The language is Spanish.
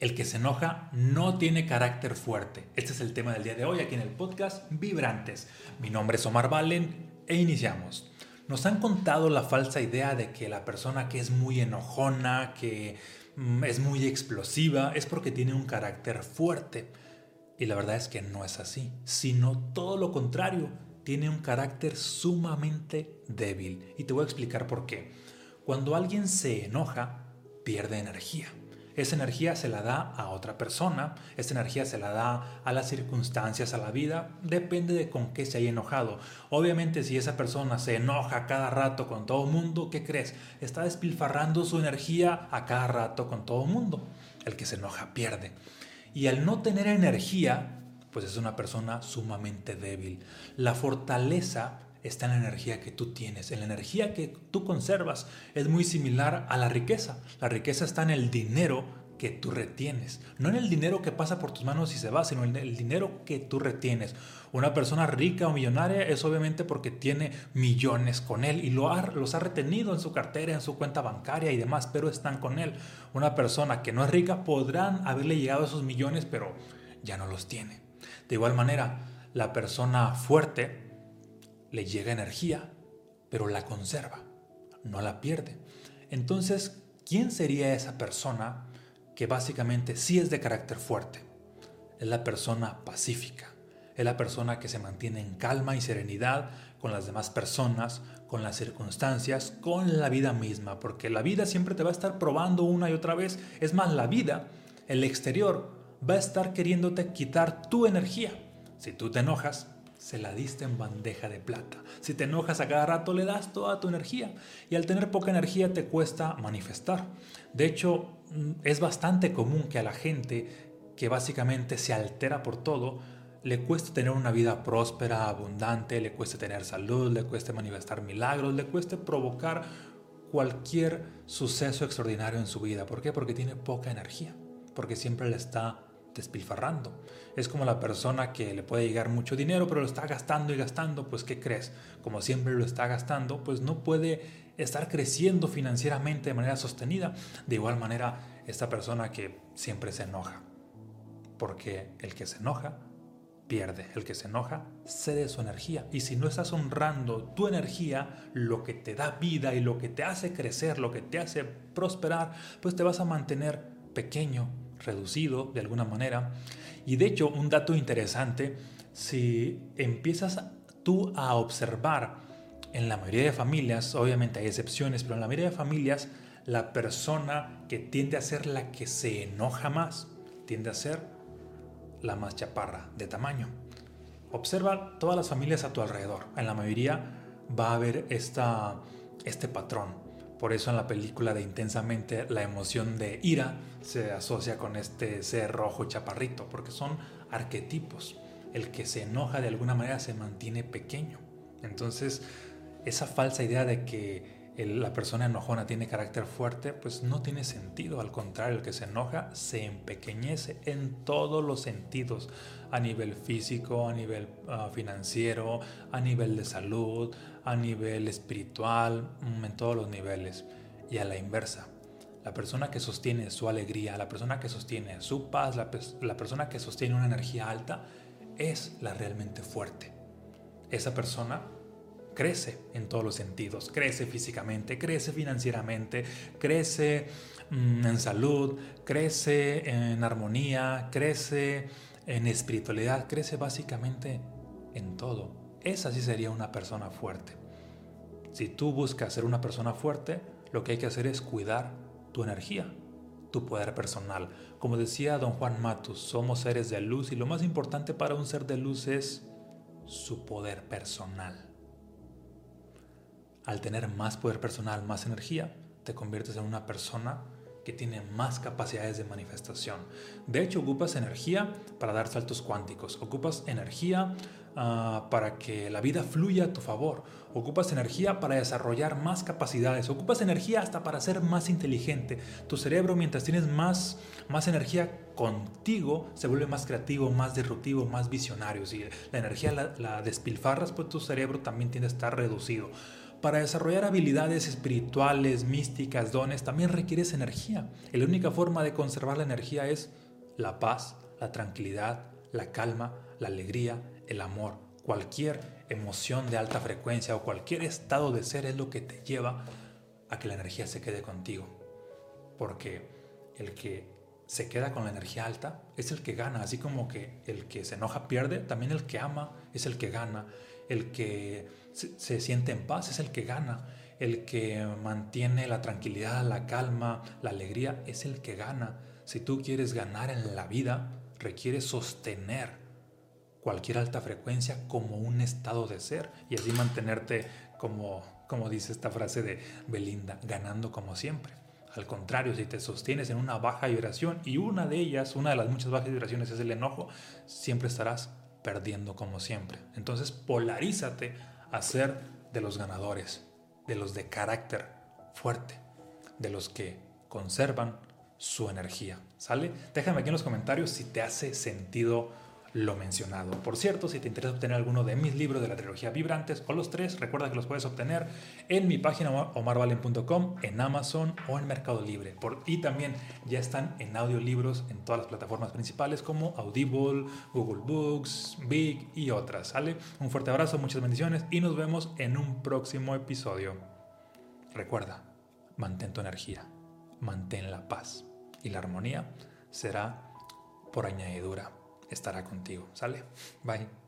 El que se enoja no tiene carácter fuerte. Este es el tema del día de hoy aquí en el podcast Vibrantes. Mi nombre es Omar Valen e iniciamos. Nos han contado la falsa idea de que la persona que es muy enojona, que mm, es muy explosiva, es porque tiene un carácter fuerte. Y la verdad es que no es así, sino todo lo contrario, tiene un carácter sumamente débil. Y te voy a explicar por qué. Cuando alguien se enoja, pierde energía. Esa energía se la da a otra persona, esa energía se la da a las circunstancias, a la vida, depende de con qué se haya enojado. Obviamente si esa persona se enoja cada rato con todo el mundo, ¿qué crees? Está despilfarrando su energía a cada rato con todo el mundo. El que se enoja pierde. Y al no tener energía, pues es una persona sumamente débil. La fortaleza está en la energía que tú tienes, en la energía que tú conservas. Es muy similar a la riqueza. La riqueza está en el dinero que tú retienes. No en el dinero que pasa por tus manos y se va, sino en el dinero que tú retienes. Una persona rica o millonaria es obviamente porque tiene millones con él y lo los ha retenido en su cartera, en su cuenta bancaria y demás, pero están con él. Una persona que no es rica podrán haberle llegado esos millones, pero ya no los tiene. De igual manera, la persona fuerte le llega energía, pero la conserva, no la pierde. Entonces, ¿quién sería esa persona que básicamente sí es de carácter fuerte? Es la persona pacífica, es la persona que se mantiene en calma y serenidad con las demás personas, con las circunstancias, con la vida misma, porque la vida siempre te va a estar probando una y otra vez. Es más, la vida, el exterior, va a estar queriéndote quitar tu energía. Si tú te enojas, se la diste en bandeja de plata. Si te enojas a cada rato, le das toda tu energía. Y al tener poca energía te cuesta manifestar. De hecho, mm, es bastante común que a la gente que básicamente se altera por todo, le cueste tener una vida próspera, abundante, le cueste tener salud, le cueste manifestar milagros, le cueste provocar cualquier suceso extraordinario en su vida. ¿Por qué? Porque tiene poca energía, porque siempre le está despilfarrando. Es como la persona que le puede llegar mucho dinero, pero lo está gastando y gastando, pues ¿qué crees? Como siempre lo está gastando, pues no puede estar creciendo financieramente de manera sostenida. De igual manera, esta persona que siempre se enoja, porque el que se enoja pierde, el que se enoja cede su energía. Y si no estás honrando tu energía, lo que te da vida y lo que te hace crecer, lo que te hace prosperar, pues te vas a mantener pequeño, reducido de alguna manera. Y de hecho, un dato interesante, si empiezas tú a observar en la mayoría de familias, obviamente hay excepciones, pero en la mayoría de familias, la persona que tiende a ser la que se enoja más, tiende a ser la más chaparra de tamaño. Observa todas las familias a tu alrededor. En la mayoría va a haber esta, este patrón. Por eso en la película de Intensamente la emoción de ira se asocia con este ser rojo chaparrito, porque son arquetipos. El que se enoja de alguna manera se mantiene pequeño. Entonces, esa falsa idea de que la persona enojona tiene carácter fuerte, pues no tiene sentido. Al contrario, el que se enoja se empequeñece en todos los sentidos, a nivel físico, a nivel ah, financiero, a nivel de salud, a nivel espiritual, mm, en todos los niveles. Y a la inversa, la persona que sostiene su alegría, la persona que sostiene su paz, la, la persona que sostiene una energía alta, es la realmente fuerte. Esa persona crece en todos los sentidos, crece físicamente, crece financieramente, crece mm, en salud, crece en armonía, crece en espiritualidad, crece básicamente en todo. Esa sí sería una persona fuerte. Si tú buscas ser una persona fuerte, lo que hay que hacer es cuidar tu energía, tu poder personal. Como decía don Juan Matus, somos seres de luz y lo más importante para un ser de luz es su poder personal. Al tener más poder personal, más energía, te conviertes en una persona que tiene más capacidades de manifestación. De hecho, ocupas energía para dar saltos cuánticos, ocupas energía Ah, para que la vida fluya a tu favor. Ocupas energía para desarrollar más capacidades. Ocupas energía hasta para ser más inteligente. Tu cerebro, mientras tienes más, más energía contigo, se vuelve más creativo, más disruptivo, más visionario. Si la energía la, la despilfarras, pues tu cerebro también tiende a estar reducido. Para desarrollar habilidades espirituales, místicas, dones, también requieres energía. Y la única forma de conservar la energía es la paz, la tranquilidad, la calma, la alegría, el amor. Cualquier emoción de alta frecuencia o cualquier estado de ser es lo que te lleva a que la energía se quede contigo. Porque el que se queda con la energía alta es el que gana, así como que el que se enoja pierde, también el que ama es el que gana, el que se, siente en paz es el que gana, el que mantiene la tranquilidad, la calma, la alegría es el que gana. Si tú quieres ganar en la vida, requiere sostener cualquier alta frecuencia como un estado de ser y así mantenerte como, como dice esta frase de Belinda, ganando como siempre. Al contrario, si te sostienes en una baja vibración y una de ellas, una de las muchas bajas vibraciones es el enojo, siempre estarás perdiendo como siempre. Entonces polarízate a ser de los ganadores, de los de carácter fuerte, de los que conservan su energía. ¿Sale? Déjame aquí en los comentarios si te hace sentido lo mencionado. Por cierto, si te interesa obtener alguno de mis libros de la trilogía Vibrantes o los tres, recuerda que los puedes obtener en mi página omarvalen.com, en Amazon o en Mercado Libre. Por, y también ya están en audiolibros en todas las plataformas principales como Audible, Google Books, Big y otras. ¿Sale? Un fuerte abrazo, muchas bendiciones y nos vemos en un próximo episodio. Recuerda, mantén tu energía, mantén la paz y la armonía será por añadidura estará contigo. ¿Sale? Bye.